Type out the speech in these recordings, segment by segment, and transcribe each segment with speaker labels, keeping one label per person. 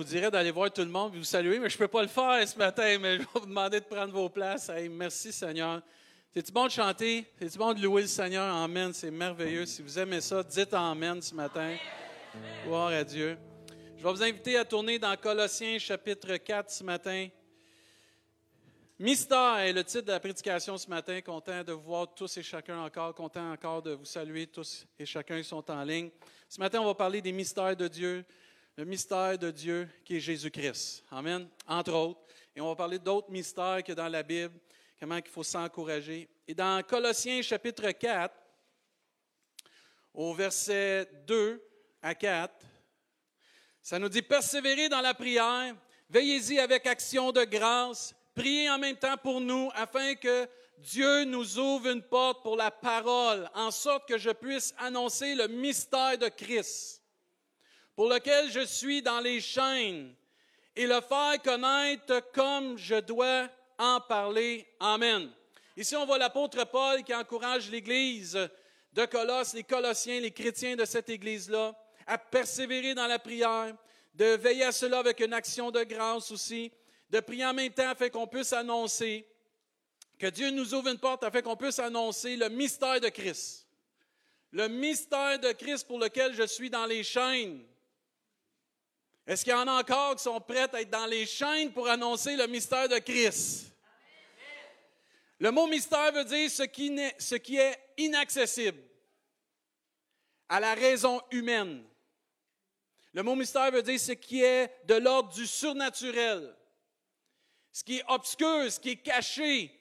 Speaker 1: Vous dirais d'aller voir tout le monde et vous saluer, mais je ne peux pas le faire ce matin, mais je vais vous demander de prendre vos places. merci Seigneur. C'est-tu bon de chanter? C'est-tu bon de louer le Seigneur? Amen, c'est merveilleux. Si vous aimez ça, dites Amen ce matin. Gloire à Dieu. Je vais vous inviter à tourner dans Colossiens chapitre 4 ce matin. Mystère est le titre de la prédication ce matin. Content de vous voir tous et chacun encore. Content encore de vous saluer tous et chacun qui sont en ligne. Ce matin, on va parler des mystères de Dieu le mystère de Dieu qui est Jésus-Christ. Amen. Entre autres. Et on va parler d'autres mystères que dans la Bible, comment il faut s'encourager. Et dans Colossiens chapitre 4, au verset 2 à 4, ça nous dit Persévérez dans la prière, veillez-y avec action de grâce, priez en même temps pour nous, afin que Dieu nous ouvre une porte pour la parole, en sorte que je puisse annoncer le mystère de Christ pour lequel je suis dans les chaînes, et le faire connaître comme je dois en parler. Amen. Ici, on voit l'apôtre Paul qui encourage l'Église de Colosse, les Colossiens, les chrétiens de cette Église-là, à persévérer dans la prière, de veiller à cela avec une action de grâce aussi, de prier en même temps afin qu'on puisse annoncer, que Dieu nous ouvre une porte afin qu'on puisse annoncer le mystère de Christ. Le mystère de Christ pour lequel je suis dans les chaînes. Est-ce qu'il y en a encore qui sont prêts à être dans les chaînes pour annoncer le mystère de Christ? Le mot mystère veut dire ce qui, est inaccessible à la raison humaine. Le mot mystère veut dire ce qui est de l'ordre du surnaturel, ce qui est obscur, ce qui est caché,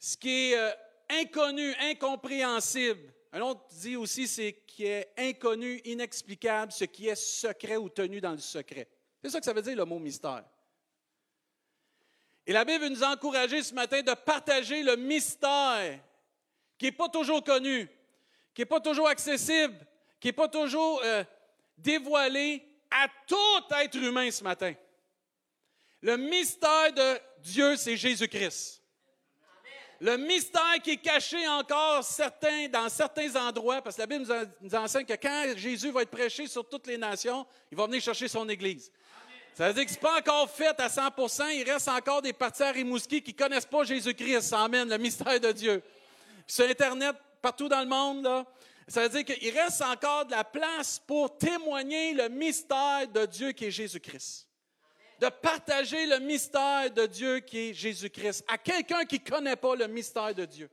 Speaker 1: ce qui est euh, inconnu, incompréhensible. Un autre dit aussi c'est qui est inconnu, inexplicable, ce qui est secret ou tenu dans le secret. C'est ça que ça veut dire le mot mystère. Et la Bible veut nous encourager ce matin de partager le mystère qui n'est pas toujours connu, qui n'est pas toujours accessible, qui n'est pas toujours euh, dévoilé à tout être humain ce matin. Le mystère de Dieu, c'est Jésus-Christ le mystère qui est caché encore dans certains endroits, parce que la Bible nous, enseigne que quand Jésus va être prêché sur toutes les nations, il va venir chercher son Église. Ça veut dire que ce n'est pas encore fait à 100% Il reste encore des parties à Rimouski qui ne connaissent pas Jésus-Christ. Emmène le mystère de Dieu. sur Internet, partout dans le monde, là, ça veut dire qu'il reste encore de la place pour témoigner le mystère de Dieu qui est Jésus-Christ de partager le mystère de Dieu qui est Jésus-Christ à quelqu'un qui ne connaît pas le mystère de Dieu.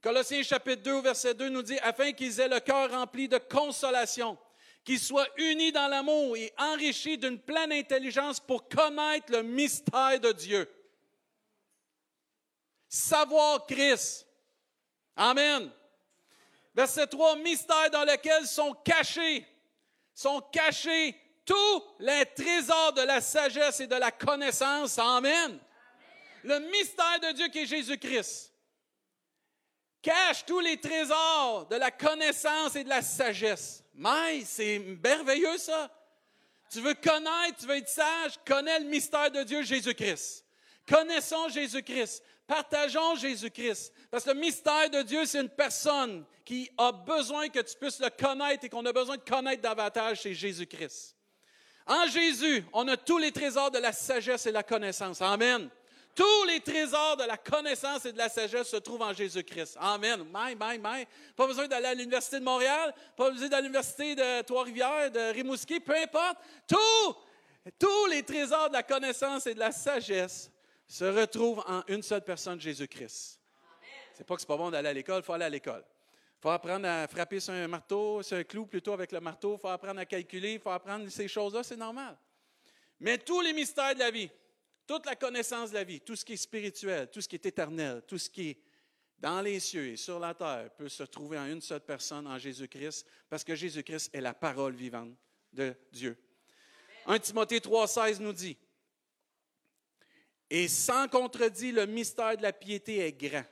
Speaker 1: Colossiens chapitre 2, verset 2 nous dit, afin qu'ils aient le cœur rempli de consolation, qu'ils soient unis dans l'amour et enrichis d'une pleine intelligence pour connaître le mystère de Dieu. Savoir Christ. Amen. Verset 3, mystère dans lequel sont cachés, sont cachés tous les trésors de la sagesse et de la connaissance. Amen. Le mystère de Dieu qui est Jésus-Christ cache tous les trésors de la connaissance et de la sagesse. Mais c'est merveilleux ça. Tu veux connaître, tu veux être sage, connais le mystère de Dieu Jésus-Christ. Connaissons Jésus-Christ. Partageons Jésus-Christ. Parce que le mystère de Dieu, c'est une personne qui a besoin que tu puisses le connaître et qu'on a besoin de connaître davantage, c'est Jésus-Christ. En Jésus, on a tous les trésors de la sagesse et de la connaissance. Amen. Tous les trésors de la connaissance et de la sagesse se trouvent en Jésus-Christ. Amen. My, my, my. Pas besoin d'aller à l'Université de Montréal, pas besoin d'aller à l'Université de Trois-Rivières, de Rimouski, peu importe. Tous, les trésors de la connaissance et de la sagesse se retrouvent en une seule personne, Jésus-Christ. C'est pas que c'est pas bon d'aller à l'école, il faut aller à l'école. Il faut apprendre à frapper sur un marteau, sur un clou plutôt avec le marteau. Il faut apprendre à calculer. Il faut apprendre ces choses-là, c'est normal. Mais tous les mystères de la vie, toute la connaissance de la vie, tout ce qui est spirituel, tout ce qui est éternel, tout ce qui est dans les cieux et sur la terre peut se trouver en une seule personne, en Jésus-Christ, parce que Jésus-Christ est la parole vivante de Dieu. 1 Timothée 3,16 nous dit Et sans contredit, le mystère de la piété est grand.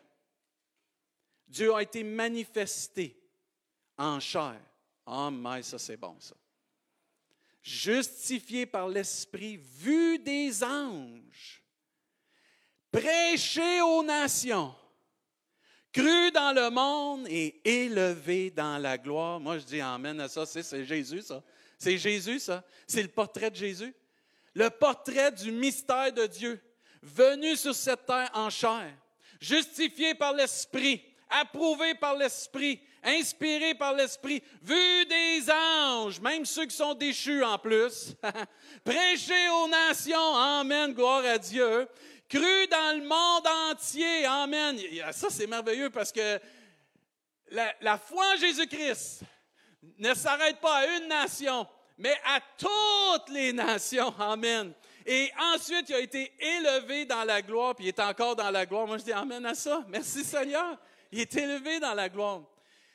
Speaker 1: Dieu a été manifesté en chair. Ah, oh, mais ça c'est bon ça. Justifié par l'Esprit, vu des anges, prêché aux nations, cru dans le monde et élevé dans la gloire. Moi je dis Amen à ça, c'est Jésus ça. C'est Jésus, ça. C'est le portrait de Jésus. Le portrait du mystère de Dieu, venu sur cette terre en chair, justifié par l'Esprit, approuvé par l'Esprit, inspiré par l'Esprit, vu des anges, même ceux qui sont déchus en plus, prêché aux nations, Amen, gloire à Dieu, cru dans le monde entier, Amen. Ça, c'est merveilleux parce que la, la foi en Jésus-Christ ne s'arrête pas à une nation, mais à toutes les nations. Amen. Et ensuite, il a été élevé dans la gloire, puis il est encore dans la gloire. Moi, je dis Amen à ça. Merci Seigneur. Il est élevé dans la gloire.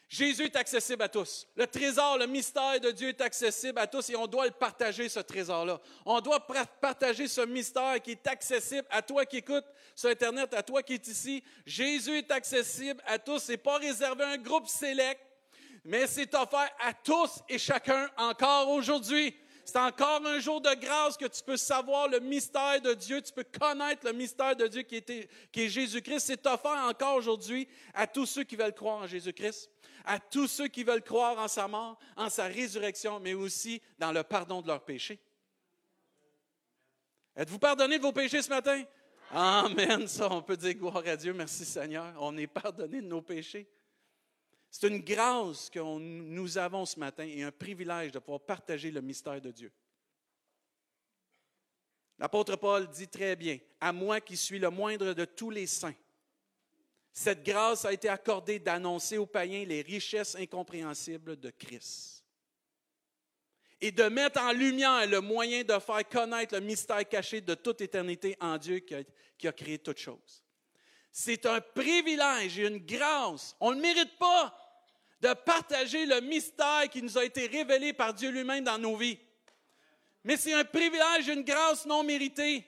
Speaker 1: Jésus est accessible à tous. Le trésor, le mystère de Dieu est accessible à tous et on doit le partager, ce trésor-là. On doit partager ce mystère qui est accessible à toi qui écoutes sur Internet, à toi qui es ici. Jésus est accessible à tous. Ce n'est pas réservé à un groupe sélect mais c'est offert à tous et chacun encore aujourd'hui. C'est encore un jour de grâce que tu peux savoir le mystère de Dieu, tu peux connaître le mystère de Dieu qui, est Jésus-Christ. C'est offert encore aujourd'hui à tous ceux qui veulent croire en Jésus-Christ, à tous ceux qui veulent croire en sa mort, en sa résurrection, mais aussi dans le pardon de leurs péchés. Êtes-vous pardonné de vos péchés ce matin? Amen. Ça, on peut dire gloire à Dieu. Merci Seigneur. On est pardonné de nos péchés. C'est une grâce que nous avons ce matin et un privilège de pouvoir partager le mystère de Dieu. L'apôtre Paul dit très bien, à moi qui suis le moindre de tous les saints, cette grâce a été accordée d'annoncer aux païens les richesses incompréhensibles de Christ et de mettre en lumière le moyen de faire connaître le mystère caché de toute éternité en Dieu qui a, qui créé toutes choses. C'est un privilège et une grâce. On ne le mérite pas de partager le mystère qui nous a été révélé par Dieu lui-même dans nos vies. Mais c'est un privilège, une grâce non méritée.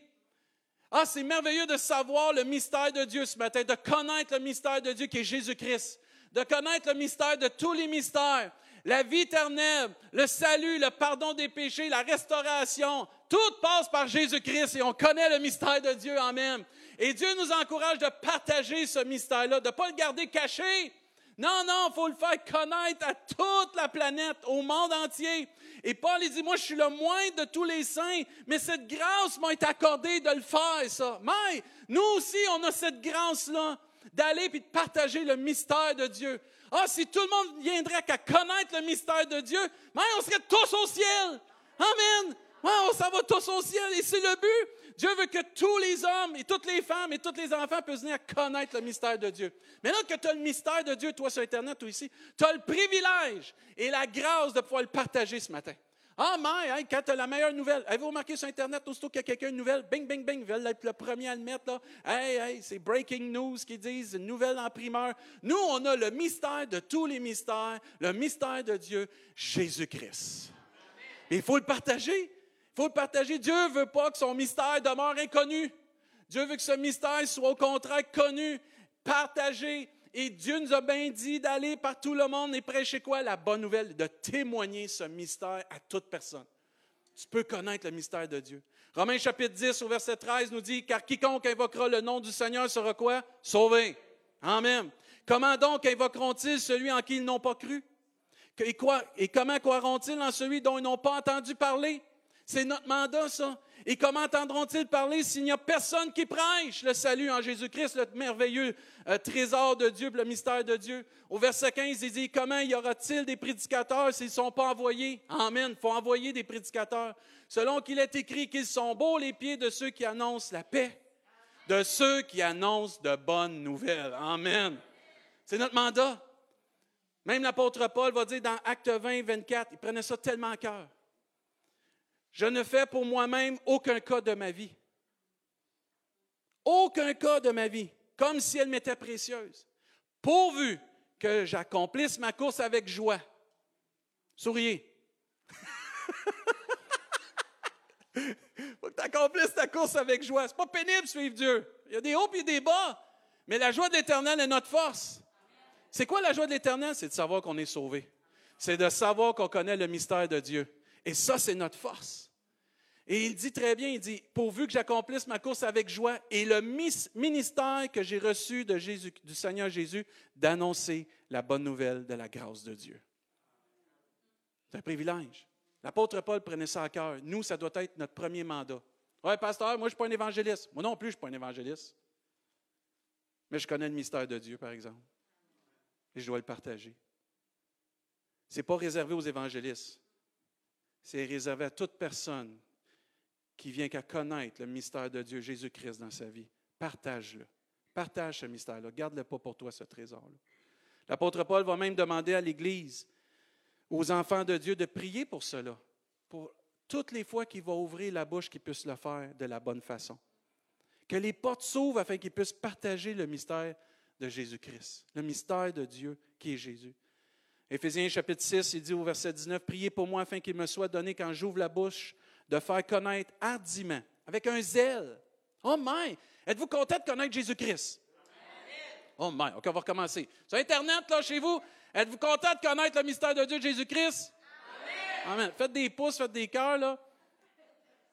Speaker 1: Ah, c'est merveilleux de savoir le mystère de Dieu ce matin, de connaître le mystère de Dieu qui est Jésus-Christ, de connaître le mystère de tous les mystères, la vie éternelle, le salut, le pardon des péchés, la restauration. Tout passe par Jésus-Christ et on connaît le mystère de Dieu. Amen. Et Dieu nous encourage de partager ce mystère-là, de ne pas le garder caché. Non, non, il faut le faire connaître à toute la planète, au monde entier. Et Paul, il dit, moi, je suis le moindre de tous les saints, mais cette grâce m'a été accordée de le faire, ça. Mais nous aussi, on a cette grâce-là d'aller et de partager le mystère de Dieu. Ah, si tout le monde viendrait qu'à connaître le mystère de Dieu, mais on serait tous au ciel. Amen. on s'en va tous au ciel et c'est le but. Dieu veut que tous les hommes et toutes les femmes et tous les enfants puissent venir connaître le mystère de Dieu. Maintenant que tu as le mystère de Dieu, toi sur Internet, toi ici, tu as le privilège et la grâce de pouvoir le partager ce matin. Ah, mais quand tu as la meilleure nouvelle, avez-vous remarqué sur Internet, aussitôt qu'il y a quelqu'un une nouvelle, bing, bing, bing, veulent être le premier à le mettre, là. Hey, hey, c'est breaking news qu'ils disent, une nouvelle en primeur. Nous, on a le mystère de tous les mystères, le mystère de Dieu, Jésus-Christ. Il faut le partager. Faut le partager. Dieu ne veut pas que son mystère demeure inconnu. Dieu veut que ce mystère soit au contraire connu, partagé. Et Dieu nous a bien dit d'aller par tout le monde et prêcher quoi? La bonne nouvelle, de témoigner ce mystère à toute personne. Tu peux connaître le mystère de Dieu. Romains chapitre 10 au verset 13 nous dit, car quiconque invoquera le nom du Seigneur sera quoi? Sauvé. Amen. Comment donc invoqueront-ils celui en qui ils n'ont pas cru? Et, quoi, et comment croiront-ils en celui dont ils n'ont pas entendu parler? C'est notre mandat, ça. Et comment entendront-ils parler s'il n'y a personne qui prêche le salut en Jésus-Christ, le merveilleux euh, trésor de Dieu, le mystère de Dieu? Au verset 15, il dit, comment y aura-t-il des prédicateurs s'ils ne sont pas envoyés? Amen. Il faut envoyer des prédicateurs. Selon qu'il est écrit qu'ils sont beaux les pieds de ceux qui annoncent la paix, de ceux qui annoncent de bonnes nouvelles. Amen. C'est notre mandat. Même l'apôtre Paul va dire dans Acte 20, 24, il prenait ça tellement à cœur. Je ne fais pour moi-même aucun cas de ma vie. Aucun cas de ma vie, comme si elle m'était précieuse, pourvu que j'accomplisse ma course avec joie. Souriez. faut que tu accomplisses ta course avec joie. C'est pas pénible suivre Dieu. Il y a des hauts et des bas. Mais la joie de l'Éternel est notre force. C'est quoi la joie de l'Éternel? C'est de savoir qu'on est sauvé. C'est de savoir qu'on connaît le mystère de Dieu. Et ça, c'est notre force. Et il dit très bien, il dit, pourvu que j'accomplisse ma course avec joie et le ministère que j'ai reçu de Jésus, du Seigneur Jésus, d'annoncer la bonne nouvelle de la grâce de Dieu. C'est un privilège. L'apôtre Paul prenait ça à cœur. Nous, ça doit être notre premier mandat. Ouais, pasteur, moi, je ne suis pas un évangéliste. Moi non plus, je ne suis pas un évangéliste. Mais je connais le mystère de Dieu, par exemple. Et je dois le partager. Ce n'est pas réservé aux évangélistes. C'est réservé à toute personne qui vient qu'à connaître le mystère de Dieu, Jésus-Christ, dans sa vie. Partage-le. Partage ce mystère-là. Garde-le pas pour toi, ce trésor-là. L'apôtre Paul va même demander à l'Église, aux enfants de Dieu, de prier pour cela. Pour toutes les fois qu'il va ouvrir la bouche, qu'ils puissent le faire de la bonne façon. Que les portes s'ouvrent afin qu'ils puissent partager le mystère de Jésus-Christ, le mystère de Dieu qui est Jésus. Éphésiens chapitre 6, il dit au verset 19, Priez pour moi afin qu'il me soit donné quand j'ouvre la bouche de faire connaître hardiment, avec un zèle. Oh my! Êtes-vous content de connaître Jésus-Christ? Oh my! OK, on va recommencer. Sur Internet, là, chez vous, êtes-vous content de connaître le mystère de Dieu, Jésus-Christ? Amen. Faites des pouces, faites des cœurs, là.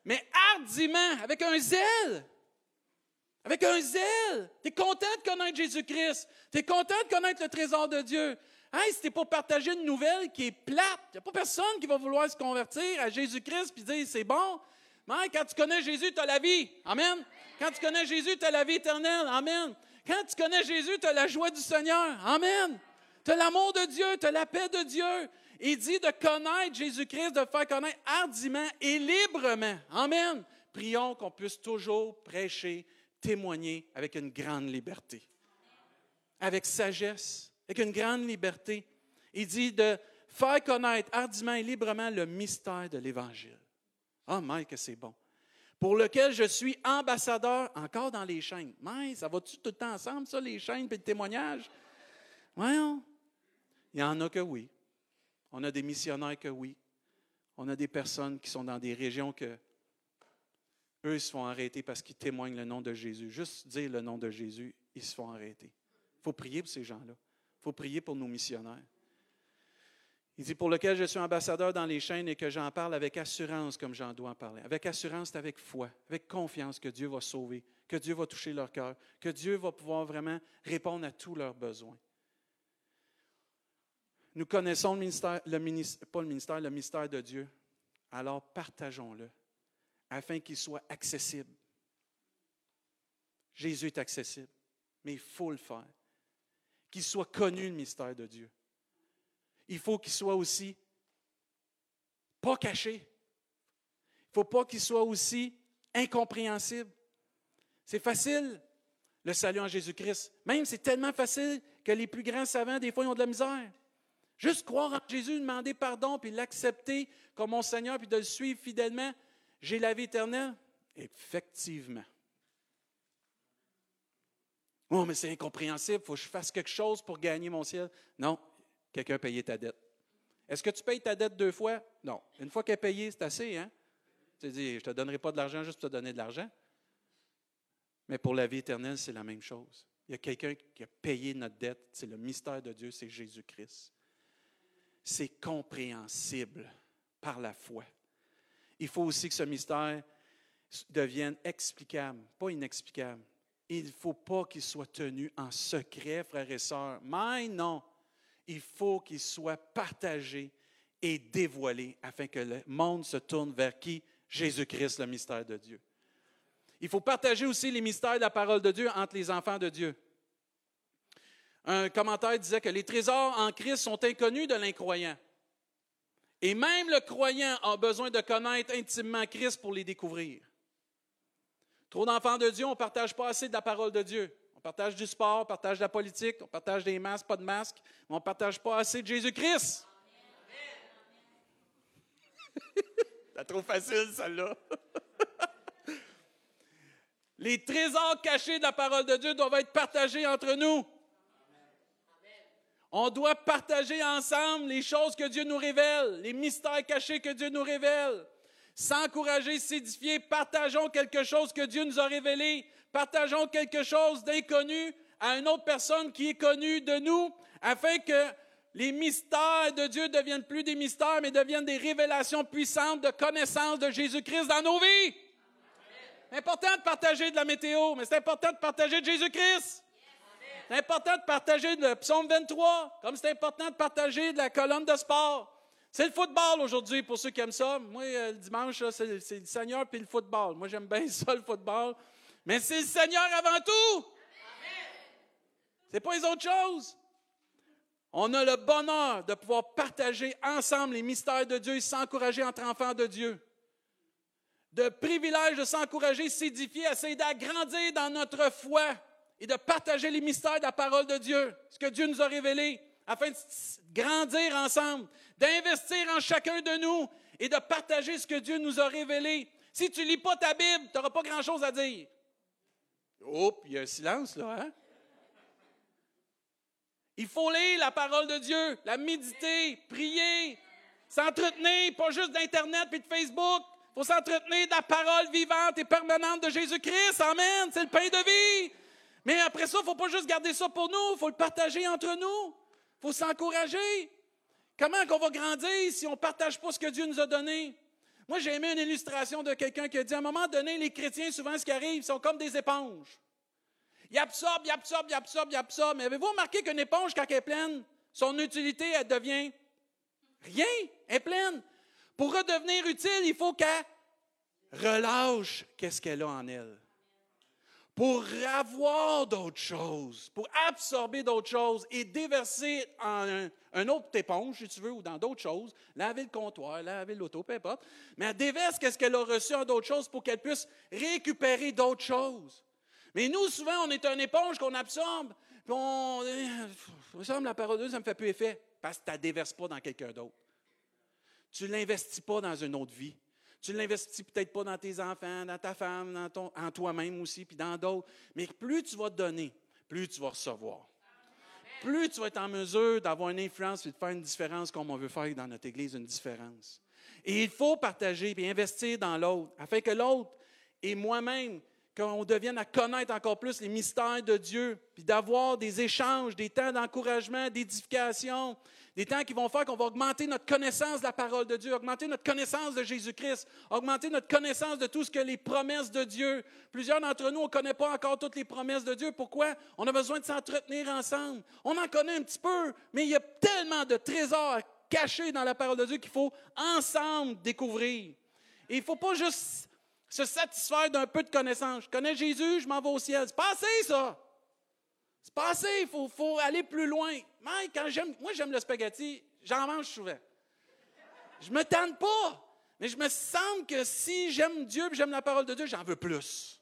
Speaker 1: Mais hardiment, avec un zèle. Avec un zèle. Tu es content de connaître Jésus-Christ. Tu es content de connaître le trésor de Dieu. Hey, c'était pour partager une nouvelle qui est plate. Il n'y a pas personne qui va vouloir se convertir à Jésus-Christ et dire c'est bon. Mais quand tu connais Jésus, tu as la vie. Amen. Quand tu connais Jésus, tu as la vie éternelle. Amen. Quand tu connais Jésus, tu as la joie du Seigneur. Amen. Tu as l'amour de Dieu, tu as la paix de Dieu. Il dit de connaître Jésus-Christ, de faire connaître hardiment et librement. Amen. Prions qu'on puisse toujours prêcher, témoigner avec une grande liberté, avec sagesse avec une grande liberté. Il dit de faire connaître hardiment et librement le mystère de l'Évangile. Ah, oh, que c'est bon. Pour lequel je suis ambassadeur encore dans les chaînes. Mais ça va-tu tout le temps ensemble, ça, les chaînes et le témoignage? Voyons. Il y en a que oui. On a des missionnaires que oui. On a des personnes qui sont dans des régions que eux se font arrêter parce qu'ils témoignent le nom de Jésus. Juste dire le nom de Jésus, ils se font arrêter. Il faut prier pour ces gens-là. Il faut prier pour nos missionnaires. Il dit, pour lequel je suis ambassadeur dans les chaînes et que j'en parle avec assurance comme j'en dois en parler. Avec assurance, avec foi, avec confiance que Dieu va sauver, que Dieu va toucher leur cœur, que Dieu va pouvoir vraiment répondre à tous leurs besoins. Nous connaissons le ministère, le ministère, pas le ministère, le mystère de Dieu. Alors partageons-le afin qu'il soit accessible. Jésus est accessible, mais il faut le faire qu'il soit connu le mystère de Dieu. Il faut qu'il soit aussi pas caché. Il ne faut pas qu'il soit aussi incompréhensible. C'est facile, le salut en Jésus-Christ. Même c'est tellement facile que les plus grands savants, des fois, ils ont de la misère. Juste croire en Jésus, demander pardon, puis l'accepter comme mon Seigneur, puis de le suivre fidèlement, j'ai la vie éternelle. Effectivement. Oh, mais c'est incompréhensible, il faut que je fasse quelque chose pour gagner mon ciel. Non, quelqu'un payé ta dette. Est-ce que tu payes ta dette deux fois? Non. Une fois qu'elle est payée, c'est assez, hein? Tu dis, je ne te donnerai pas de l'argent juste pour te donner de l'argent. Mais pour la vie éternelle, c'est la même chose. Il y a quelqu'un qui a payé notre dette. C'est le mystère de Dieu, c'est Jésus-Christ. C'est compréhensible par la foi. Il faut aussi que ce mystère devienne explicable, pas inexplicable il ne faut pas qu'il soit tenu en secret, frères et sœurs. Mais non, il faut qu'il soit partagé et dévoilé afin que le monde se tourne vers qui? Jésus-Christ, le mystère de Dieu. Il faut partager aussi les mystères de la parole de Dieu entre les enfants de Dieu. Un commentaire disait que les trésors en Christ sont inconnus de l'incroyant. Et même le croyant a besoin de connaître intimement Christ pour les découvrir. Trop d'enfants de Dieu, on ne partage pas assez de la parole de Dieu. On partage du sport, on partage de la politique, on partage des masques, pas de masques, mais on ne partage pas assez de Jésus-Christ. C'est trop facile, celle-là. Les trésors cachés de la parole de Dieu doivent être partagés entre nous. On doit partager ensemble les choses que Dieu nous révèle, les mystères cachés que Dieu nous révèle s'encourager, s'édifier, partageons quelque chose que Dieu nous a révélé, partageons quelque chose d'inconnu à une autre personne qui est connue de nous, afin que les mystères de Dieu deviennent plus des mystères, mais deviennent des révélations puissantes de connaissance de Jésus-Christ dans nos vies. C'est important de partager de la météo, mais c'est important de partager de Jésus-Christ. C'est important de partager le psaume 23, comme c'est important de partager de la colonne de sport. C'est le football aujourd'hui pour ceux qui aiment ça. Moi, euh, le dimanche, c'est le Seigneur puis le football. Moi, j'aime bien ça, le football. Mais c'est le Seigneur avant tout. C'est pas les autres choses. On a le bonheur de pouvoir partager ensemble les mystères de Dieu et s'encourager entre enfants de Dieu. De privilège de s'encourager, s'édifier, essayer d'agrandir dans notre foi et de partager les mystères de la parole de Dieu, ce que Dieu nous a révélé, afin de grandir ensemble, d'investir en chacun de nous et de partager ce que Dieu nous a révélé. Si tu lis pas ta Bible, tu n'auras pas grand-chose à dire. Oh, il y a un silence là, hein? Il faut lire la parole de Dieu, la méditer, prier, s'entretenir, pas juste d'Internet et de Facebook. Il faut s'entretenir de la parole vivante et permanente de Jésus-Christ. Amen. C'est le pain de vie. Mais après ça, il ne faut pas juste garder ça pour nous. Il faut le partager entre nous. Il faut s'encourager. Comment qu'on va grandir si on ne partage pas ce que Dieu nous a donné? Moi, j'ai aimé une illustration de quelqu'un qui a dit à un moment donné, les chrétiens, souvent, ce qui arrive, ils sont comme des éponges. Il absorbe, il absorbe, il absorbe, il absorbe. Mais avez-vous remarqué qu'une éponge, quand elle est pleine, son utilité, elle devient rien, elle est pleine? Pour redevenir utile, il faut qu'elle relâche qu'est-ce qu'elle a en elle. Pour avoir d'autres choses, pour absorber d'autres choses et déverser en un, autre éponge, si tu veux, ou dans d'autres choses, laver le comptoir, laver l'auto, peu importe. Mais elle déverse qu'est-ce qu'elle a reçu en d'autres choses pour qu'elle puisse récupérer d'autres choses? Mais nous, souvent, on est un éponge qu'on absorbe, puis on. me la parole de Dieu, ça ne me fait plus effet, parce que tu ne la déverses pas dans quelqu'un d'autre. Tu ne l'investis pas dans une autre vie. Tu ne l'investis peut-être pas dans tes enfants, dans ta femme, dans ton, en toi-même aussi, puis dans d'autres. Mais plus tu vas donner, plus tu vas recevoir. Plus tu vas être en mesure d'avoir une influence et de faire une différence comme on veut faire dans notre Église, une différence. Et il faut partager et investir dans l'autre, afin que l'autre et moi-même qu'on devienne à connaître encore plus les mystères de Dieu, puis d'avoir des échanges, des temps d'encouragement, d'édification, des temps qui vont faire qu'on va augmenter notre connaissance de la parole de Dieu, augmenter notre connaissance de Jésus-Christ, augmenter notre connaissance de tout ce que les promesses de Dieu. Plusieurs d'entre nous, on ne connaît pas encore toutes les promesses de Dieu. Pourquoi? On a besoin de s'entretenir ensemble. On en connaît un petit peu, mais il y a tellement de trésors cachés dans la parole de Dieu qu'il faut ensemble découvrir. Et il ne faut pas juste se satisfaire d'un peu de connaissance. Je connais Jésus, je m'en vais au ciel. C'est pas assez, ça. C'est pas assez, il faut, aller plus loin. Mike, quand j'aime, moi, j'aime le spaghetti, j'en mange souvent. Je me tente pas, mais je me sens que si j'aime Dieu et j'aime la parole de Dieu, j'en veux plus.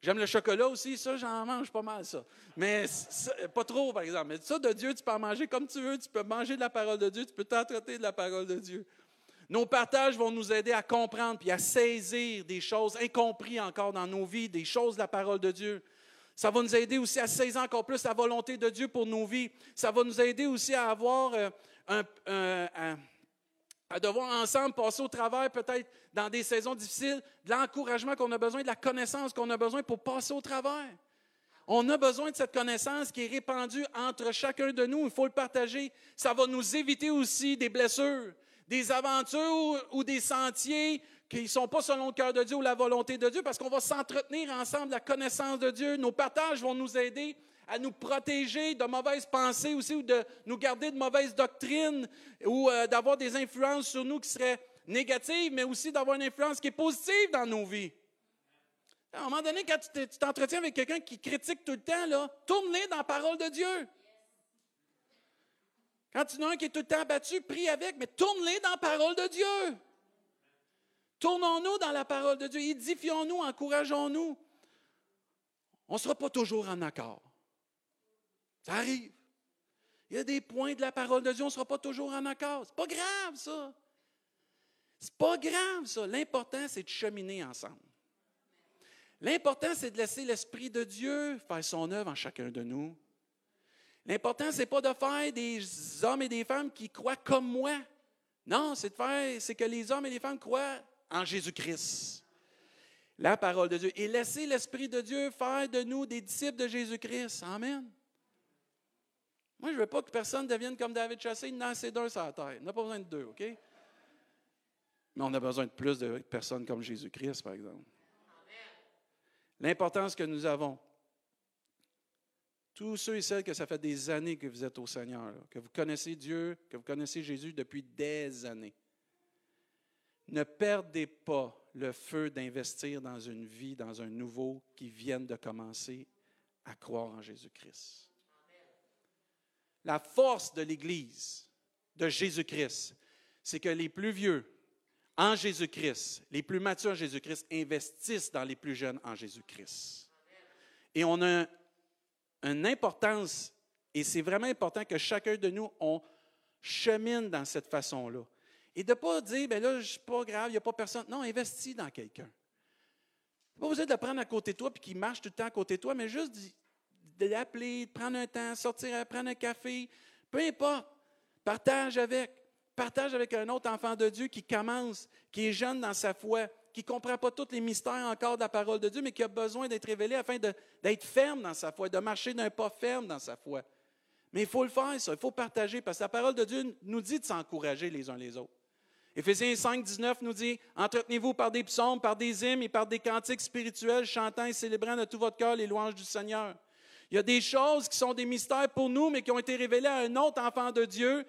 Speaker 1: J'aime le chocolat aussi, ça, j'en mange pas mal, ça. Mais pas trop, par exemple. Mais ça, de Dieu, tu peux en manger comme tu veux. Tu peux manger de la parole de Dieu, tu peux t'entretenir de la parole de Dieu. Nos partages vont nous aider à comprendre puis à saisir des choses incomprises encore dans nos vies, des choses de la parole de Dieu. Ça va nous aider aussi à saisir encore plus la volonté de Dieu pour nos vies. Ça va nous aider aussi à avoir euh, à devoir ensemble passer au travers, peut-être dans des saisons difficiles, de l'encouragement qu'on a besoin, de la connaissance qu'on a besoin pour passer au travers. On a besoin de cette connaissance qui est répandue entre chacun de nous. Il faut le partager. Ça va nous éviter aussi des blessures des aventures ou des sentiers qui ne sont pas selon le cœur de Dieu ou la volonté de Dieu, parce qu'on va s'entretenir ensemble la connaissance de Dieu. Nos partages vont nous aider à nous protéger de mauvaises pensées aussi ou de nous garder de mauvaises doctrines ou euh, d'avoir des influences sur nous qui seraient négatives, mais aussi d'avoir une influence qui est positive dans nos vies. À un moment donné, quand tu t'entretiens avec quelqu'un qui critique tout le temps, tourne-les dans la parole de Dieu. Quand tu as un qui est tout le temps abattu, prie avec, mais tourne-les dans la parole de Dieu. Tournons-nous dans la parole de Dieu. Édifions-nous, encourageons-nous. On ne sera pas toujours en accord. Ça arrive. Il y a des points de la parole de Dieu, on ne sera pas toujours en accord. C'est pas grave, ça. C'est pas grave, ça. L'important, c'est de cheminer ensemble. L'important, c'est de laisser l'Esprit de Dieu faire son œuvre en chacun de nous. L'important, ce n'est pas de faire des hommes et des femmes qui croient comme moi. Non, c'est de faire, c'est que les hommes et les femmes croient en Jésus-Christ. La parole de Dieu. Et laisser l'Esprit de Dieu faire de nous des disciples de Jésus-Christ. Amen. Moi, je ne veux pas que personne devienne comme David Chassé, il n'a assez d'un sur la terre. On n'a pas besoin de deux, OK? Mais on a besoin de plus de personnes comme Jésus-Christ, par exemple. L'importance que nous avons, Tous ceux et celles que ça fait des années que vous êtes au Seigneur, que vous connaissez Dieu, que vous connaissez Jésus depuis des années. Ne perdez pas le feu d'investir dans une vie, dans un nouveau qui vienne de commencer à croire en Jésus-Christ. La force de l'Église de Jésus-Christ, c'est que les plus vieux en Jésus-Christ, les plus matures en Jésus-Christ, investissent dans les plus jeunes en Jésus-Christ. Et on a une importance, et c'est vraiment important que chacun de nous, on chemine dans cette façon-là. Et de ne pas dire, ben là, c'est pas grave, il n'y a pas personne. Non, investis dans quelqu'un. Pas besoin de le prendre à côté de toi puis qu'il marche tout le temps à côté de toi, mais juste de l'appeler, de prendre un temps, sortir, prendre un café, peu importe. Partage avec. Partage avec un autre enfant de Dieu qui commence, qui est jeune dans sa foi, qui ne comprend pas tous les mystères encore de la parole de Dieu, mais qui a besoin d'être révélé afin d'être ferme dans sa foi, de marcher d'un pas ferme dans sa foi. Mais il faut le faire, ça. Il faut partager, parce que la parole de Dieu nous dit de s'encourager les uns les autres. Éphésiens 5, 19 nous dit Entretenez-vous par des psaumes, par des hymnes et par des cantiques spirituels, chantant et célébrant de tout votre cœur les louanges du Seigneur. Il y a des choses qui sont des mystères pour nous, mais qui ont été révélées à un autre enfant de Dieu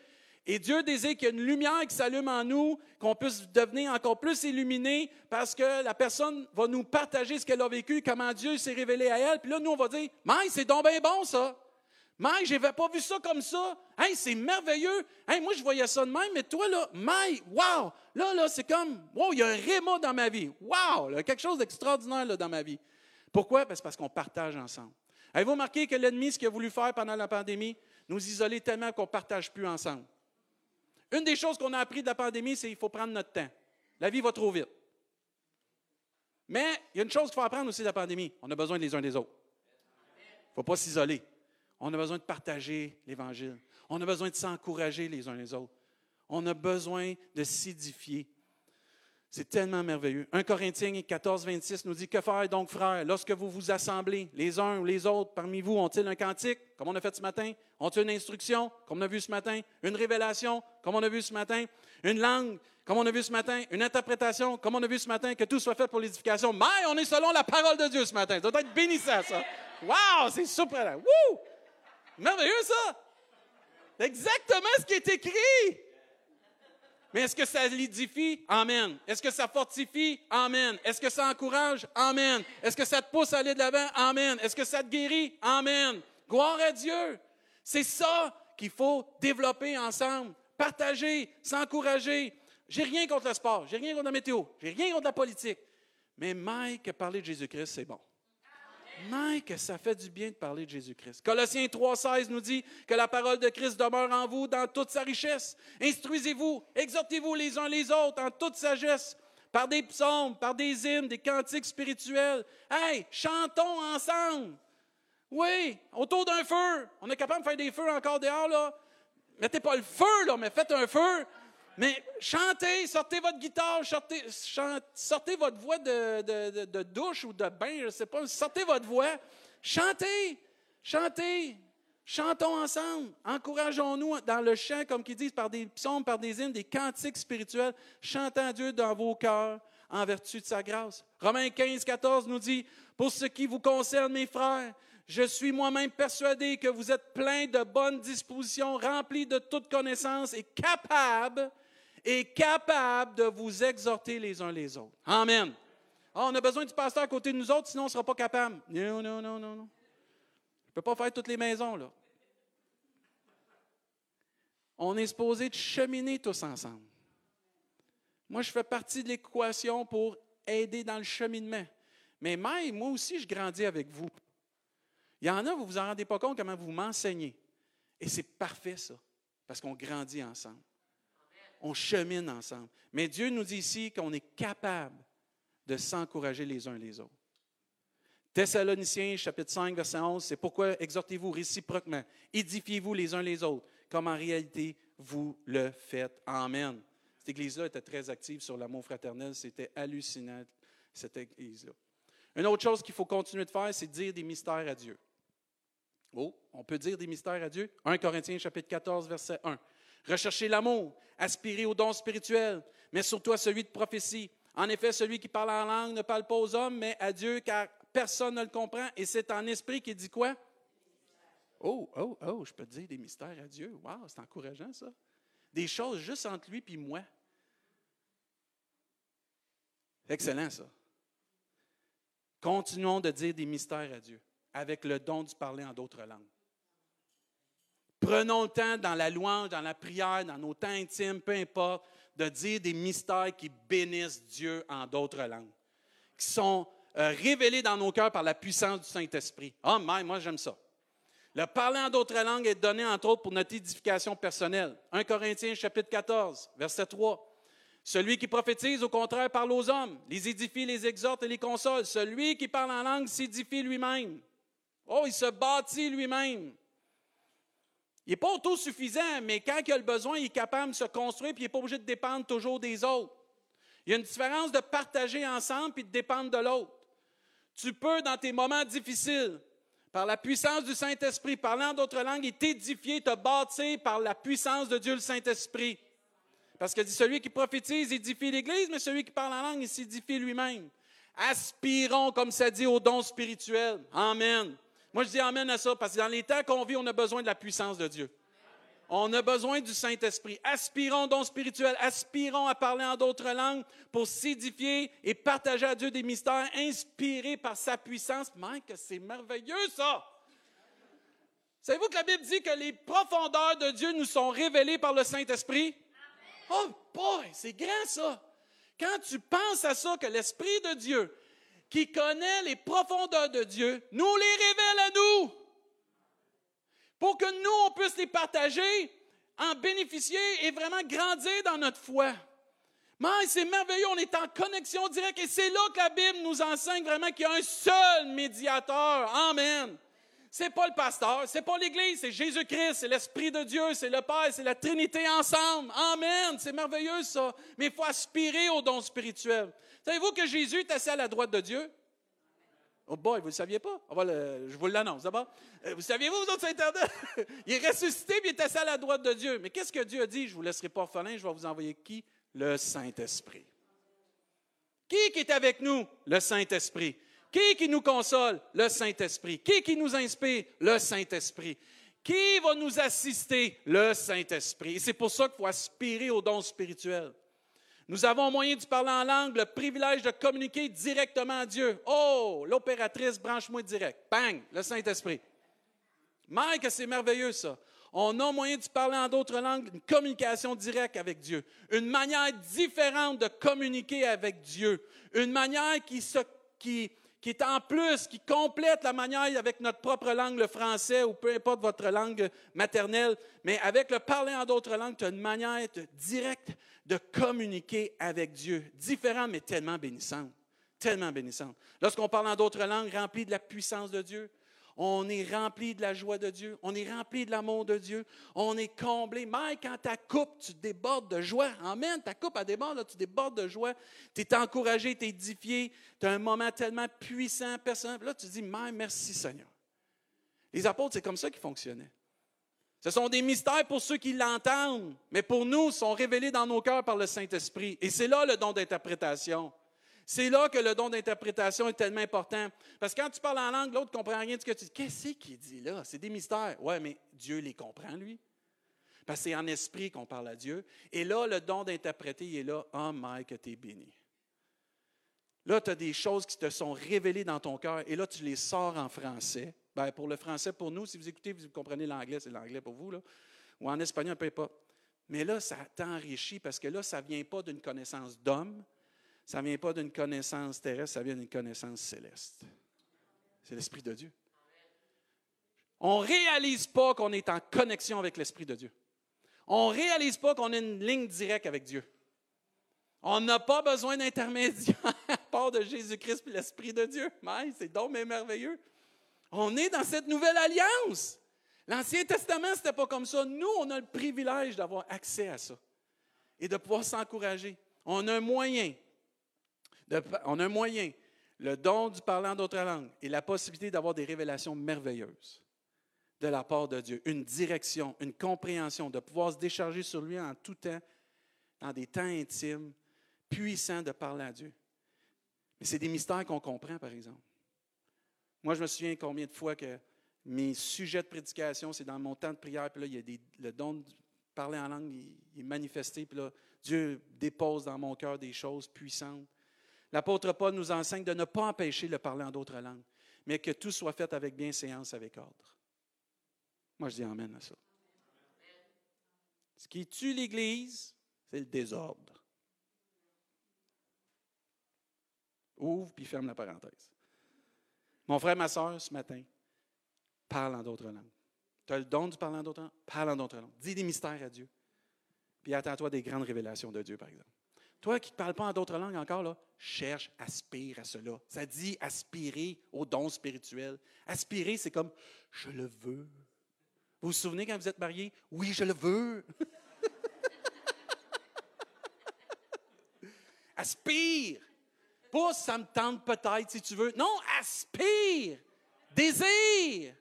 Speaker 1: et Dieu désire qu'il y ait une lumière qui s'allume en nous, qu'on puisse devenir encore plus illuminé parce que la personne va nous partager ce qu'elle a vécu, comment Dieu s'est révélé à elle. Puis là, nous, on va dire, Mike, c'est donc bien bon, ça. Mike, n'avais pas vu ça comme ça. Hey, c'est merveilleux. Hey, moi, je voyais ça de même, mais toi, là, Mike, wow! Là, là, c'est comme, wow, il y a un réma dans ma vie. Wow! Là, quelque chose d'extraordinaire dans ma vie. Pourquoi? parce qu'on partage ensemble. Avez-vous remarqué que l'ennemi, ce qu'il a voulu faire pendant la pandémie, nous isoler tellement qu'on ne partage plus ensemble? Une des choses qu'on a appris de la pandémie, c'est qu'il faut prendre notre temps. La vie va trop vite. Mais il y a une chose qu'il faut apprendre aussi de la pandémie. On a besoin les uns des autres. Il ne faut pas s'isoler. On a besoin de partager l'Évangile. On a besoin de s'encourager les uns les autres. On a besoin de s'édifier. C'est tellement merveilleux. 1 Corinthiens 14, 26 nous dit Que faire donc, frères, lorsque vous vous assemblez, les uns ou les autres parmi vous, ont-ils un cantique, comme on a fait ce matin? Ont-ils une instruction, comme on a vu ce matin? Une révélation, comme on a vu ce matin? Une langue, comme on a vu ce matin? Une interprétation, comme on a vu ce matin? Que tout soit fait pour l'édification. Mais on est selon la parole de Dieu ce matin. Ça doit être bénissant, ça. Wow, c'est super. Wouh! Merveilleux, ça. Exactement ce qui est écrit. Mais est-ce que ça l'édifie? Amen. Est-ce que ça fortifie? Amen. Est-ce que ça encourage? Amen. Est-ce que ça te pousse à aller de l'avant? Amen. Est-ce que ça te guérit? Amen. Gloire à Dieu. C'est ça qu'il faut développer ensemble, partager, s'encourager. J'ai rien contre le sport, j'ai rien contre la météo, j'ai rien contre la politique. Mais Mike, parler de Jésus-Christ, c'est bon. Mike, ça fait du bien de parler de Jésus-Christ. Colossiens 3,16 nous dit que la parole de Christ demeure en vous dans toute sa richesse. Instruisez-vous, exhortez-vous les uns les autres en toute sagesse, par des psaumes, par des hymnes, des cantiques spirituels. Hey, chantons ensemble. Oui, autour d'un feu. On est capable de faire des feux encore dehors, là. Mettez pas le feu, là, mais faites un feu. Mais chantez, sortez votre guitare, sortez, sortez votre voix de, douche ou de bain, je ne sais pas, sortez votre voix, chantez, chantez, chantons ensemble, encourageons-nous dans le chant, comme qu'ils disent, par des psaumes, par des hymnes, des cantiques spirituels, chantant Dieu dans vos cœurs en vertu de sa grâce. Romains 15, 14 nous dit, pour ce qui vous concerne, mes frères, je suis moi-même persuadé que vous êtes pleins de bonnes dispositions, remplis de toute connaissance et capables est capable de vous exhorter les uns les autres. Amen. Ah, on a besoin du pasteur à côté de nous autres, sinon on ne sera pas capable. Non, non, non, non, non. Je ne peux pas faire toutes les maisons, là. On est supposé de cheminer tous ensemble. Moi, je fais partie de l'équation pour aider dans le cheminement. Mais même, moi aussi, je grandis avec vous. Il y en a, vous ne vous en rendez pas compte comment vous m'enseignez. Et c'est parfait, ça, parce qu'on grandit ensemble on chemine ensemble. Mais Dieu nous dit ici qu'on est capable de s'encourager les uns les autres. Thessaloniciens, chapitre 5, verset 11, c'est pourquoi exhortez-vous réciproquement, édifiez-vous les uns les autres, comme en réalité vous le faites. Amen. Cette église-là était très active sur l'amour fraternel. C'était hallucinant, cette église-là. Une autre chose qu'il faut continuer de faire, c'est dire des mystères à Dieu. Oh, on peut dire des mystères à Dieu? 1 Corinthiens, chapitre 14, verset 1. Recherchez l'amour, aspirez au don spirituel, mais surtout à celui de prophétie. En effet, celui qui parle en langue ne parle pas aux hommes, mais à Dieu, car personne ne le comprend. Et c'est en esprit qu'il dit quoi? Oh, oh, oh, je peux dire des mystères à Dieu. Wow, c'est encourageant ça. Des choses juste entre lui et moi. Excellent ça. Continuons de dire des mystères à Dieu avec le don de parler en d'autres langues. Prenons le temps dans la louange, dans la prière, dans nos temps intimes, peu importe, de dire des mystères qui bénissent Dieu en d'autres langues, qui sont euh, révélés dans nos cœurs par la puissance du Saint-Esprit. Oh, my, moi j'aime ça. Le parler en d'autres langues est donné entre autres pour notre édification personnelle. 1 Corinthiens chapitre 14, verset 3. Celui qui prophétise, au contraire, parle aux hommes, les édifie, les exhorte et les console. Celui qui parle en langue s'édifie lui-même. Oh, il se bâtit lui-même. Il n'est pas autosuffisant, mais quand il a le besoin, il est capable de se construire, puis il n'est pas obligé de dépendre toujours des autres. Il y a une différence de partager ensemble puis de dépendre de l'autre. Tu peux, dans tes moments difficiles, par la puissance du Saint-Esprit, parlant d'autres langues, et t'édifier, te bâtir par la puissance de Dieu le Saint-Esprit. Parce que dit celui qui prophétise édifie l'Église, mais celui qui parle en langue, il s'édifie lui-même. Aspirons, comme ça dit, aux dons spirituels. Amen. Moi, je dis Amen à ça, parce que dans les temps qu'on vit, on a besoin de la puissance de Dieu. On a besoin du Saint-Esprit. Aspirons aux dons spirituels, aspirons à parler en d'autres langues pour s'édifier et partager à Dieu des mystères inspirés par sa puissance. Mike, c'est merveilleux ça! Savez-vous que la Bible dit que les profondeurs de Dieu nous sont révélées par le Saint-Esprit? Oh boy, c'est grand ça! Quand tu penses à ça, que l'Esprit de Dieu qui connaît les profondeurs de Dieu, nous les révèle à nous. Pour que nous, on puisse les partager, en bénéficier et vraiment grandir dans notre foi. Mais c'est merveilleux, on est en connexion directe et c'est là que la Bible nous enseigne vraiment qu'il y a un seul médiateur. Amen. C'est pas le pasteur, c'est pas l'Église, c'est Jésus-Christ, c'est l'Esprit de Dieu, c'est le Père, c'est la Trinité ensemble. Amen. C'est merveilleux ça. Mais il faut aspirer aux dons spirituels. Savez-vous que Jésus est assis à la droite de Dieu? Oh boy, vous ne le saviez pas? je vous l'annonce d'abord. Euh, vous saviez-vous, vous autres Internet? il est ressuscité et il est assis à la droite de Dieu. Mais qu'est-ce que Dieu a dit? Je ne vous laisserai pas orphelin, je vais vous envoyer qui? Le Saint-Esprit. Qui qui est avec nous? Le Saint-Esprit. Qui qui nous console? Le Saint-Esprit. Qui qui nous inspire? Le Saint-Esprit. Qui va nous assister? Le Saint-Esprit. Et c'est pour ça qu'il faut aspirer aux dons spirituels. Nous avons moyen de parler en langue, le privilège de communiquer directement à Dieu. Oh, l'opératrice, branche-moi direct. Bang, le Saint-Esprit. Mike, c'est merveilleux ça. On a moyen de parler en d'autres langues, une communication directe avec Dieu, une manière différente de communiquer avec Dieu, une manière qui, qui est en plus, qui complète la manière avec notre propre langue, le français ou peu importe votre langue maternelle, mais avec le parler en d'autres langues, tu as une manière directe de communiquer avec Dieu, différente mais tellement bénissante, tellement bénissante. Lorsqu'on parle en d'autres langues, rempli de la puissance de Dieu, on est rempli de la joie de Dieu, on est rempli de l'amour de Dieu, on est comblé. Mais quand ta coupe, tu débordes de joie. Amen, ta coupe, elle déborde, tu débordes de joie. Tu es encouragé, tu es édifié, tu as un moment tellement puissant, personnel. Là, tu dis, mais merci Seigneur. Les apôtres, c'est comme ça qu'ils fonctionnaient. Ce sont des mystères pour ceux qui l'entendent, mais pour nous, sont révélés dans nos cœurs par le Saint-Esprit. Et c'est là le don d'interprétation. C'est là que le don d'interprétation est tellement important. Parce que quand tu parles en langue, l'autre ne comprend rien de ce que tu dis. Qu'est-ce qu'il dit là? C'est des mystères. Oui, mais Dieu les comprend, lui. Parce que c'est en esprit qu'on parle à Dieu. Et là, le don d'interpréter, il est là. Oh, my, que tu es béni. Là, tu as des choses qui te sont révélées dans ton cœur. Et là, tu les sors en français. Ben, pour le français, pour nous, si vous écoutez, vous comprenez l'anglais, c'est l'anglais pour vous. Là. Ou en espagnol, peu importe. Mais là, ça t'enrichit parce que là, ça ne vient pas d'une connaissance d'homme, ça ne vient pas d'une connaissance terrestre, ça vient d'une connaissance céleste. C'est l'Esprit de Dieu. On ne réalise pas qu'on est en connexion avec l'Esprit de Dieu. On ne réalise pas qu'on a une ligne directe avec Dieu. On n'a pas besoin d'intermédiaire à part de Jésus-Christ et l'Esprit de Dieu. Mais c'est donc merveilleux. On est dans cette nouvelle alliance. L'Ancien Testament, ce n'était pas comme ça. Nous, on a le privilège d'avoir accès à ça et de pouvoir s'encourager. On a un moyen le don du parlant d'autres langues et la possibilité d'avoir des révélations merveilleuses de la part de Dieu, une direction, une compréhension, de pouvoir se décharger sur lui en tout temps, dans des temps intimes, puissants de parler à Dieu. Mais c'est des mystères qu'on comprend, par exemple. Moi, je me souviens combien de fois que mes sujets de prédication, c'est dans mon temps de prière, puis là, il y a des, le don de parler en langue, il, est manifesté, puis là, Dieu dépose dans mon cœur des choses puissantes. L'apôtre Paul nous enseigne de ne pas empêcher le parler en d'autres langues, mais que tout soit fait avec bienséance, avec ordre. Moi, je dis Amen à ça. Ce qui tue l'Église, c'est le désordre. Ouvre puis ferme la parenthèse. Mon frère, ma soeur, ce matin, parle en d'autres langues. Tu as le don de parler en d'autres langues? Parle en d'autres langues. Dis des mystères à Dieu. Puis attends-toi des grandes révélations de Dieu, par exemple. Toi qui ne parles pas en d'autres langues encore, là, cherche, aspire à cela. Ça dit aspirer au don spirituel. Aspirer, c'est comme je le veux. Vous vous souvenez quand vous êtes marié? Oui, je le veux. aspire. Ça me tente peut-être si tu veux. Non, aspire. Désir.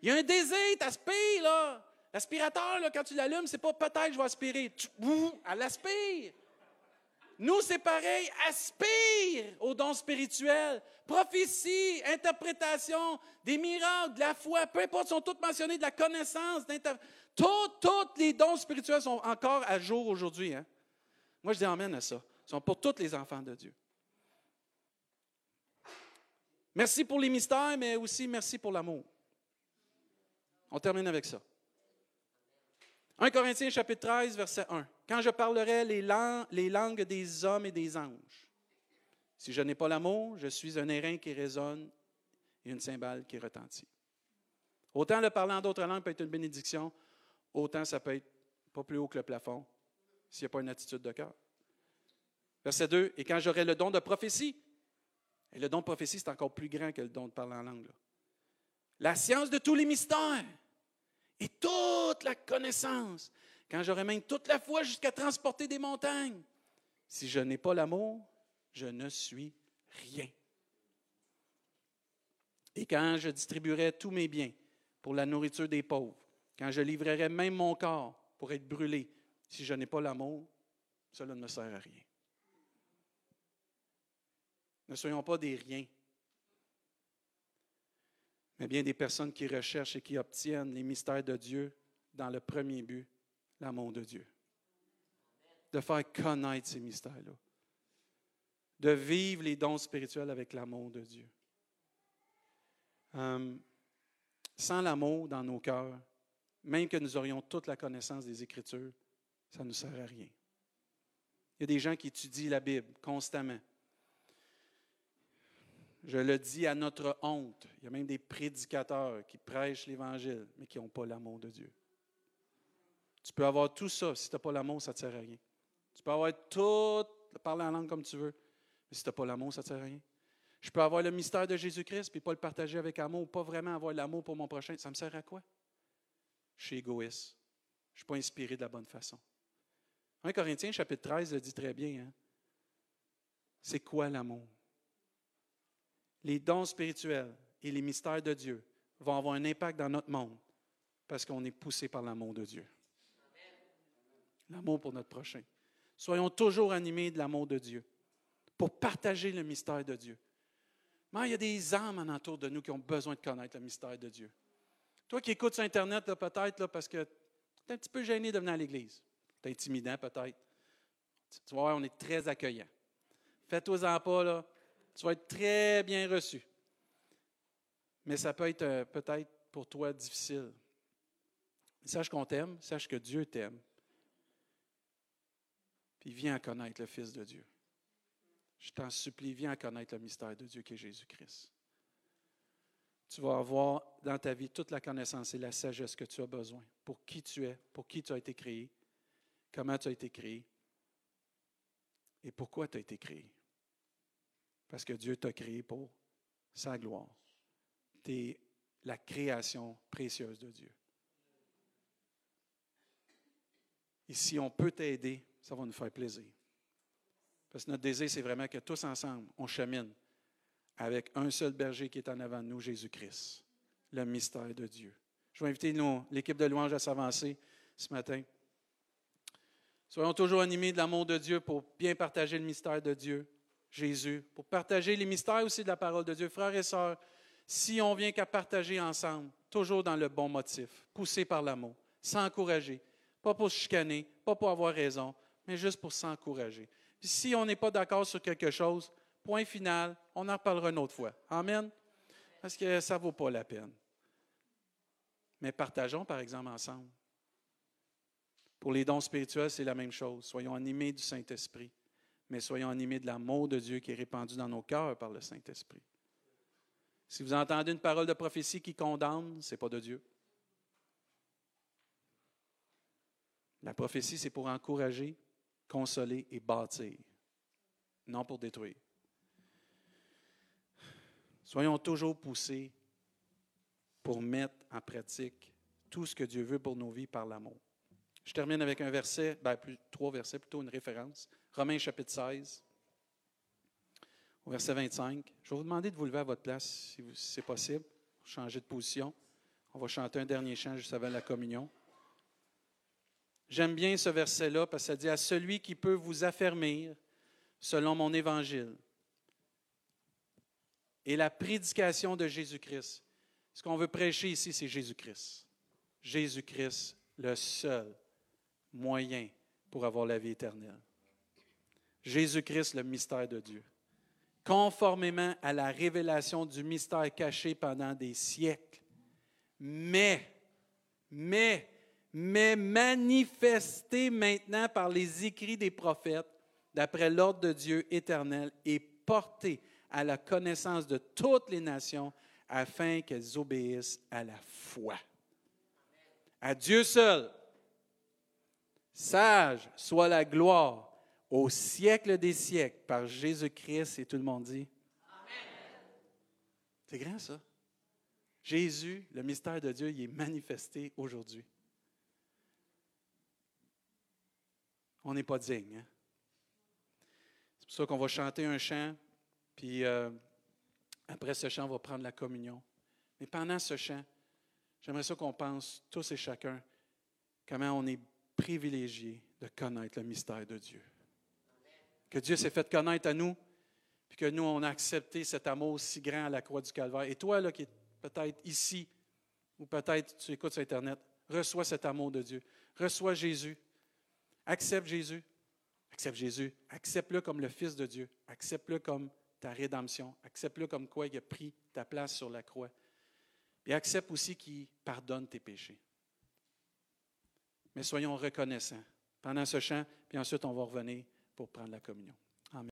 Speaker 1: Il y a un désir, t'aspires, là. L'aspirateur, quand tu l'allumes, c'est pas peut-être je vais aspirer. Elle aspire. Nous, c'est pareil. Aspire aux dons spirituels. Prophétie, interprétation, des miracles, de la foi, peu importe, sont toutes mentionnés, de la connaissance, tous les dons spirituels sont encore à jour aujourd'hui. Hein? Moi, je dis amène à ça. Ils sont pour tous les enfants de Dieu. Merci pour les mystères, mais aussi merci pour l'amour. On termine avec ça. 1 Corinthiens chapitre 13, verset 1. Quand je parlerai les, langues, des hommes et des anges, si je n'ai pas l'amour, je suis un airain qui résonne et une cymbale qui retentit. Autant le parler en d'autres langues peut être une bénédiction, autant ça peut être pas plus haut que le plafond s'il n'y a pas une attitude de cœur. Verset 2. Et quand j'aurai le don de prophétie, et le don de prophétie, c'est encore plus grand que le don de parler en langue. La science de tous les mystères et toute la connaissance. Quand j'aurai même toute la foi jusqu'à transporter des montagnes. Si je n'ai pas l'amour, je ne suis rien. Et quand je distribuerai tous mes biens pour la nourriture des pauvres, quand je livrerai même mon corps pour être brûlé, si je n'ai pas l'amour, cela ne me sert à rien. Ne soyons pas des riens, mais bien des personnes qui recherchent et qui obtiennent les mystères de Dieu dans le premier but, l'amour de Dieu. De faire connaître ces mystères-là. De vivre les dons spirituels avec l'amour de Dieu. Hum, sans l'amour dans nos cœurs, même que nous aurions toute la connaissance des Écritures, ça ne nous sert rien. Il y a des gens qui étudient la Bible constamment, je le dis à notre honte. Il y a même des prédicateurs qui prêchent l'Évangile, mais qui n'ont pas l'amour de Dieu. Tu peux avoir tout ça. Si tu n'as pas l'amour, ça ne sert à rien. Tu peux avoir tout, parler en langue comme tu veux, mais si tu n'as pas l'amour, ça ne sert à rien. Je peux avoir le mystère de Jésus-Christ, puis pas le partager avec amour, pas vraiment avoir l'amour pour mon prochain. Ça me sert à quoi? Je suis égoïste. Je ne suis pas inspiré de la bonne façon. 1 Corinthiens, chapitre 13, le dit très bien. Hein? C'est quoi l'amour? Les dons spirituels et les mystères de Dieu vont avoir un impact dans notre monde parce qu'on est poussé par l'amour de Dieu. L'amour pour notre prochain. Soyons toujours animés de l'amour de Dieu pour partager le mystère de Dieu. Mais il y a des âmes en entour de nous qui ont besoin de connaître le mystère de Dieu. Toi qui écoutes sur Internet, peut-être parce que tu es un petit peu gêné de venir à l'Église. Tu es intimidant, peut-être. Tu vois, on est très accueillant. Fais-toi-en pas, là. Tu vas être très bien reçu. Mais ça peut être euh, peut-être pour toi difficile. Sache qu'on t'aime, sache que Dieu t'aime. Puis viens connaître le Fils de Dieu. Je t'en supplie, viens connaître le mystère de Dieu qui est Jésus-Christ. Tu vas avoir dans ta vie toute la connaissance et la sagesse que tu as besoin pour qui tu es, pour qui tu as été créé, comment tu as été créé et pourquoi tu as été créé. Parce que Dieu t'a créé pour sa gloire. Tu es la création précieuse de Dieu. Et si on peut t'aider, ça va nous faire plaisir. Parce que notre désir, c'est vraiment que tous ensemble, on chemine avec un seul berger qui est en avant de nous, Jésus-Christ, le mystère de Dieu. Je vais inviter l'équipe de louange à s'avancer ce matin. Soyons toujours animés de l'amour de Dieu pour bien partager le mystère de Dieu. Jésus, pour partager les mystères aussi de la parole de Dieu. Frères et sœurs, si on vient qu'à partager ensemble toujours dans le bon motif, poussé par l'amour, s'encourager, pas pour se chicaner, pas pour avoir raison, mais juste pour s'encourager. Si on n'est pas d'accord sur quelque chose, point final, on en reparlera une autre fois. Amen. Parce que ça ne vaut pas la peine. Mais partageons, par exemple, ensemble. Pour les dons spirituels, c'est la même chose. Soyons animés du Saint-Esprit, mais soyons animés de l'amour de Dieu qui est répandu dans nos cœurs par le Saint-Esprit. Si vous entendez une parole de prophétie qui condamne, ce n'est pas de Dieu. La prophétie, c'est pour encourager, consoler et bâtir, non pour détruire. Soyons toujours poussés pour mettre en pratique tout ce que Dieu veut pour nos vies par l'amour. Je termine avec un verset, ben, plus, trois versets, plutôt une référence. Romains chapitre 16, au verset 25. Je vais vous demander de vous lever à votre place, si, c'est possible, changer de position. On va chanter un dernier chant juste avant la communion. J'aime bien ce verset-là parce que ça dit à celui qui peut vous affermir selon mon évangile et la prédication de Jésus-Christ. Ce qu'on veut prêcher ici, c'est Jésus-Christ. Jésus-Christ, le seul moyen pour avoir la vie éternelle. Jésus-Christ, le mystère de Dieu. Conformément à la révélation du mystère caché pendant des siècles, mais, mais, mais manifesté maintenant par les écrits des prophètes, d'après l'ordre de Dieu éternel, et porté à la connaissance de toutes les nations afin qu'elles obéissent à la foi. À Dieu seul, sage soit la gloire au siècle des siècles par Jésus-Christ et tout le monde dit. C'est grand ça. Jésus, le mystère de Dieu, il est manifesté aujourd'hui. On n'est pas digne. Hein? C'est pour ça qu'on va chanter un chant puis euh, après ce chant, on va prendre la communion. Mais pendant ce chant, j'aimerais ça qu'on pense tous et chacun comment on est privilégié de connaître le mystère de Dieu. Que Dieu s'est fait connaître à nous, puis que nous, on a accepté cet amour si grand à la croix du Calvaire. Et toi, là, qui es peut-être ici, ou peut-être tu écoutes sur Internet, reçois cet amour de Dieu. Reçois Jésus. Accepte Jésus. Accepte Jésus. Accepte-le comme le Fils de Dieu. Accepte-le comme ta rédemption. Accepte-le comme quoi il a pris ta place sur la croix. Et accepte aussi qu'il pardonne tes péchés mais soyons reconnaissants pendant ce chant, puis ensuite on va revenir pour prendre la communion. Amen.